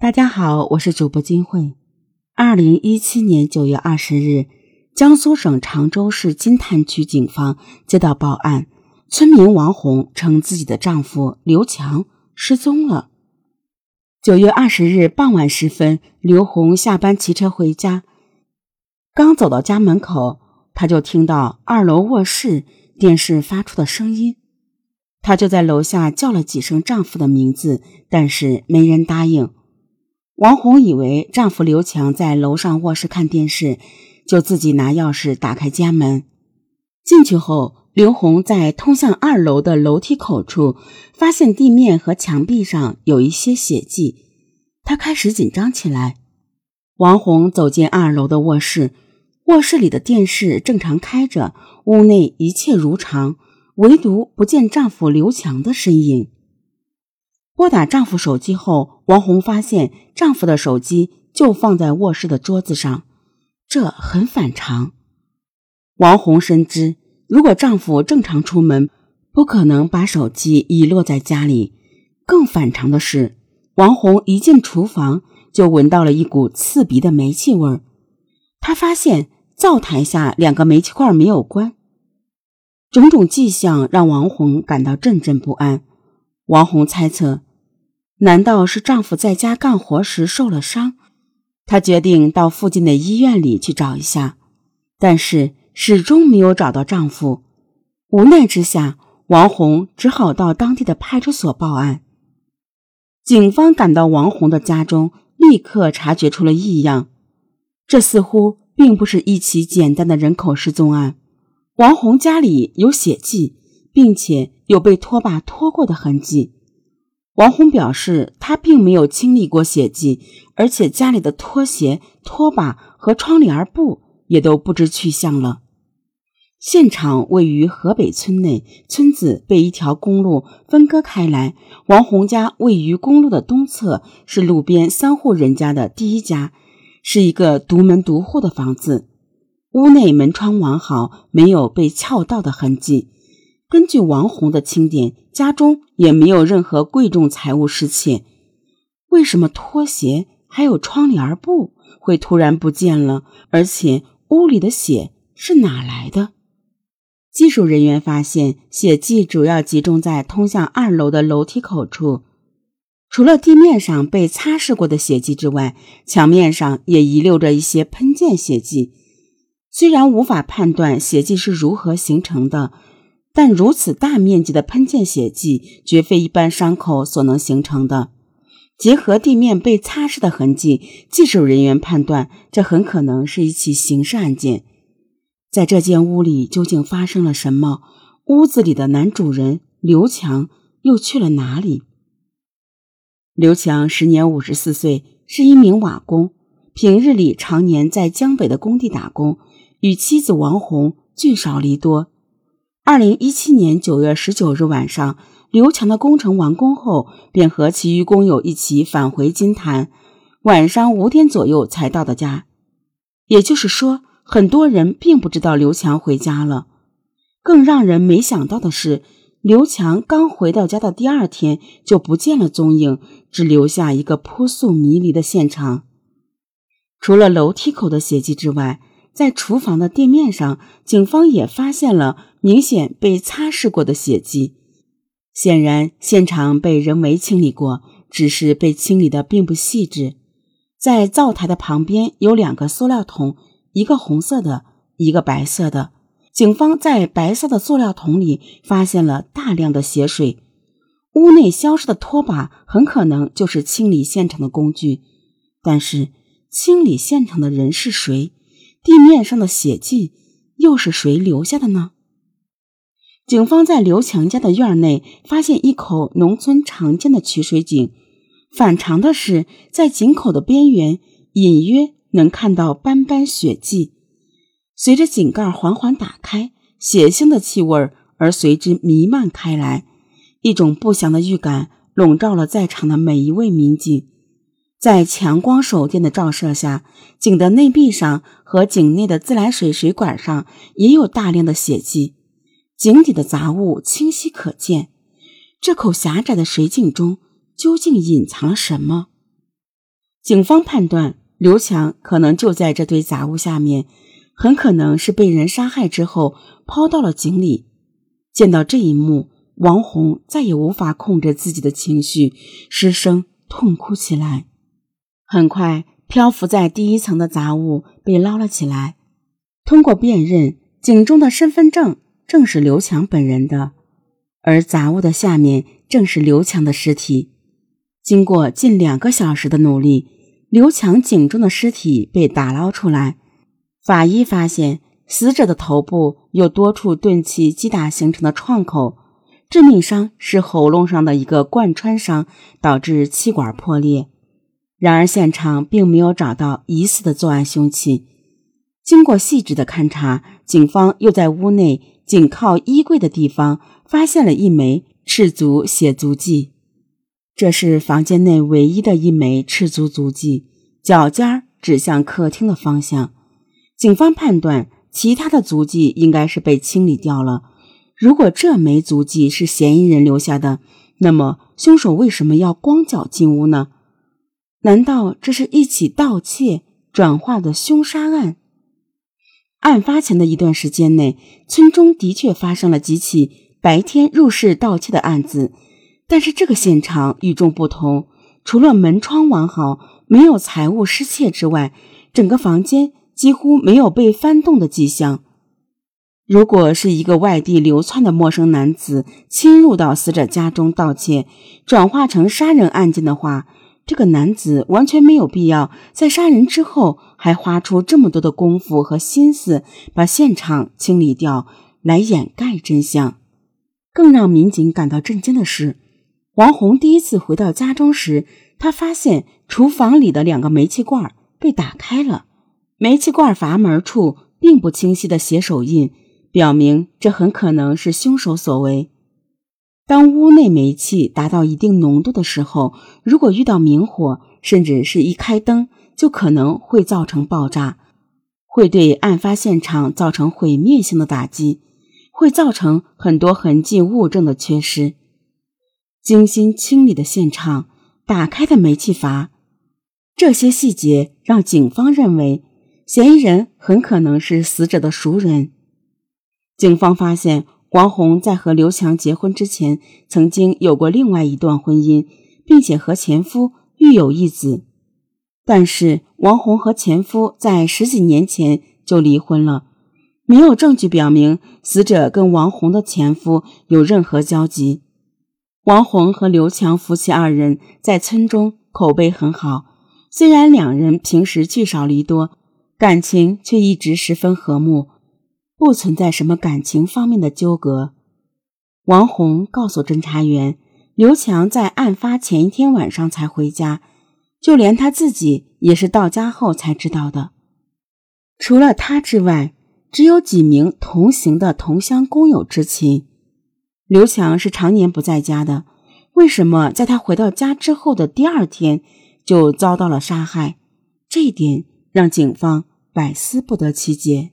大家好，我是主播金慧。二零一七年九月二十日，江苏省常州市金滩区警方接到报案，村民王红称自己的丈夫刘强失踪了。九月二十日傍晚时分，刘红下班骑车回家，刚走到家门口，她就听到二楼卧室电视发出的声音，她就在楼下叫了几声丈夫的名字，但是没人答应。王红以为丈夫刘强在楼上卧室看电视，就自己拿钥匙打开家门。进去后，刘红在通向二楼的楼梯口处发现地面和墙壁上有一些血迹，她开始紧张起来。王红走进二楼的卧室，卧室里的电视正常开着，屋内一切如常，唯独不见丈夫刘强的身影。拨打丈夫手机后，王红发现丈夫的手机就放在卧室的桌子上，这很反常。王红深知，如果丈夫正常出门，不可能把手机遗落在家里。更反常的是，王红一进厨房就闻到了一股刺鼻的煤气味儿。她发现灶台下两个煤气罐没有关，种种迹象让王红感到阵阵不安。王红猜测。难道是丈夫在家干活时受了伤？她决定到附近的医院里去找一下，但是始终没有找到丈夫。无奈之下，王红只好到当地的派出所报案。警方赶到王红的家中，立刻察觉出了异样。这似乎并不是一起简单的人口失踪案。王红家里有血迹，并且有被拖把拖过的痕迹。王红表示，他并没有经历过血迹，而且家里的拖鞋、拖把和窗帘布也都不知去向了。现场位于河北村内，村子被一条公路分割开来。王红家位于公路的东侧，是路边三户人家的第一家，是一个独门独户的房子，屋内门窗完好，没有被撬盗的痕迹。根据王红的清点，家中也没有任何贵重财物失窃。为什么拖鞋还有窗帘布会突然不见了？而且屋里的血是哪来的？技术人员发现，血迹主要集中在通向二楼的楼梯口处。除了地面上被擦拭过的血迹之外，墙面上也遗留着一些喷溅血迹。虽然无法判断血迹是如何形成的。但如此大面积的喷溅血迹，绝非一般伤口所能形成的。结合地面被擦拭的痕迹，技术人员判断，这很可能是一起刑事案件。在这间屋里究竟发生了什么？屋子里的男主人刘强又去了哪里？刘强时年五十四岁，是一名瓦工，平日里常年在江北的工地打工，与妻子王红聚少离多。二零一七年九月十九日晚上，刘强的工程完工后，便和其余工友一起返回金坛，晚上五点左右才到的家。也就是说，很多人并不知道刘强回家了。更让人没想到的是，刘强刚回到家的第二天就不见了踪影，只留下一个扑朔迷离的现场。除了楼梯口的血迹之外，在厨房的店面上，警方也发现了明显被擦拭过的血迹。显然，现场被人为清理过，只是被清理的并不细致。在灶台的旁边有两个塑料桶，一个红色的，一个白色的。警方在白色的塑料桶里发现了大量的血水。屋内消失的拖把很可能就是清理现场的工具，但是清理现场的人是谁？地面上的血迹又是谁留下的呢？警方在刘强家的院内发现一口农村常见的取水井，反常的是，在井口的边缘隐约能看到斑斑血迹。随着井盖缓缓打开，血腥的气味而随之弥漫开来，一种不祥的预感笼罩了在场的每一位民警。在强光手电的照射下，井的内壁上和井内的自来水水管上也有大量的血迹，井底的杂物清晰可见。这口狭窄的水井中究竟隐藏了什么？警方判断刘强可能就在这堆杂物下面，很可能是被人杀害之后抛到了井里。见到这一幕，王红再也无法控制自己的情绪，失声痛哭起来。很快，漂浮在第一层的杂物被捞了起来，通过辨认，井中的身份证正是刘强本人的，而杂物的下面正是刘强的尸体。经过近两个小时的努力，刘强井中的尸体被打捞出来。法医发现，死者的头部有多处钝器击打形成的创口，致命伤是喉咙上的一个贯穿伤，导致气管破裂。然而，现场并没有找到疑似的作案凶器。经过细致的勘查，警方又在屋内紧靠衣柜的地方发现了一枚赤足血足迹。这是房间内唯一的一枚赤足足迹，脚尖指向客厅的方向。警方判断，其他的足迹应该是被清理掉了。如果这枚足迹是嫌疑人留下的，那么凶手为什么要光脚进屋呢？难道这是一起盗窃转化的凶杀案？案发前的一段时间内，村中的确发生了几起白天入室盗窃的案子。但是这个现场与众不同，除了门窗完好，没有财物失窃之外，整个房间几乎没有被翻动的迹象。如果是一个外地流窜的陌生男子侵入到死者家中盗窃，转化成杀人案件的话，这个男子完全没有必要在杀人之后还花出这么多的功夫和心思把现场清理掉来掩盖真相。更让民警感到震惊的是。王红第一次回到家中时，他发现厨房里的两个煤气罐被打开了，煤气罐阀门处并不清晰的血手印，表明这很可能是凶手所为。当屋内煤气达到一定浓度的时候，如果遇到明火，甚至是一开灯，就可能会造成爆炸，会对案发现场造成毁灭性的打击，会造成很多痕迹物证的缺失。精心清理的现场，打开的煤气阀，这些细节让警方认为嫌疑人很可能是死者的熟人。警方发现，王红在和刘强结婚之前，曾经有过另外一段婚姻，并且和前夫育有一子。但是，王红和前夫在十几年前就离婚了，没有证据表明死者跟王红的前夫有任何交集。王红和刘强夫妻二人在村中口碑很好，虽然两人平时聚少离多，感情却一直十分和睦，不存在什么感情方面的纠葛。王红告诉侦查员，刘强在案发前一天晚上才回家，就连他自己也是到家后才知道的。除了他之外，只有几名同行的同乡工友知情。刘强是常年不在家的，为什么在他回到家之后的第二天就遭到了杀害？这一点让警方百思不得其解。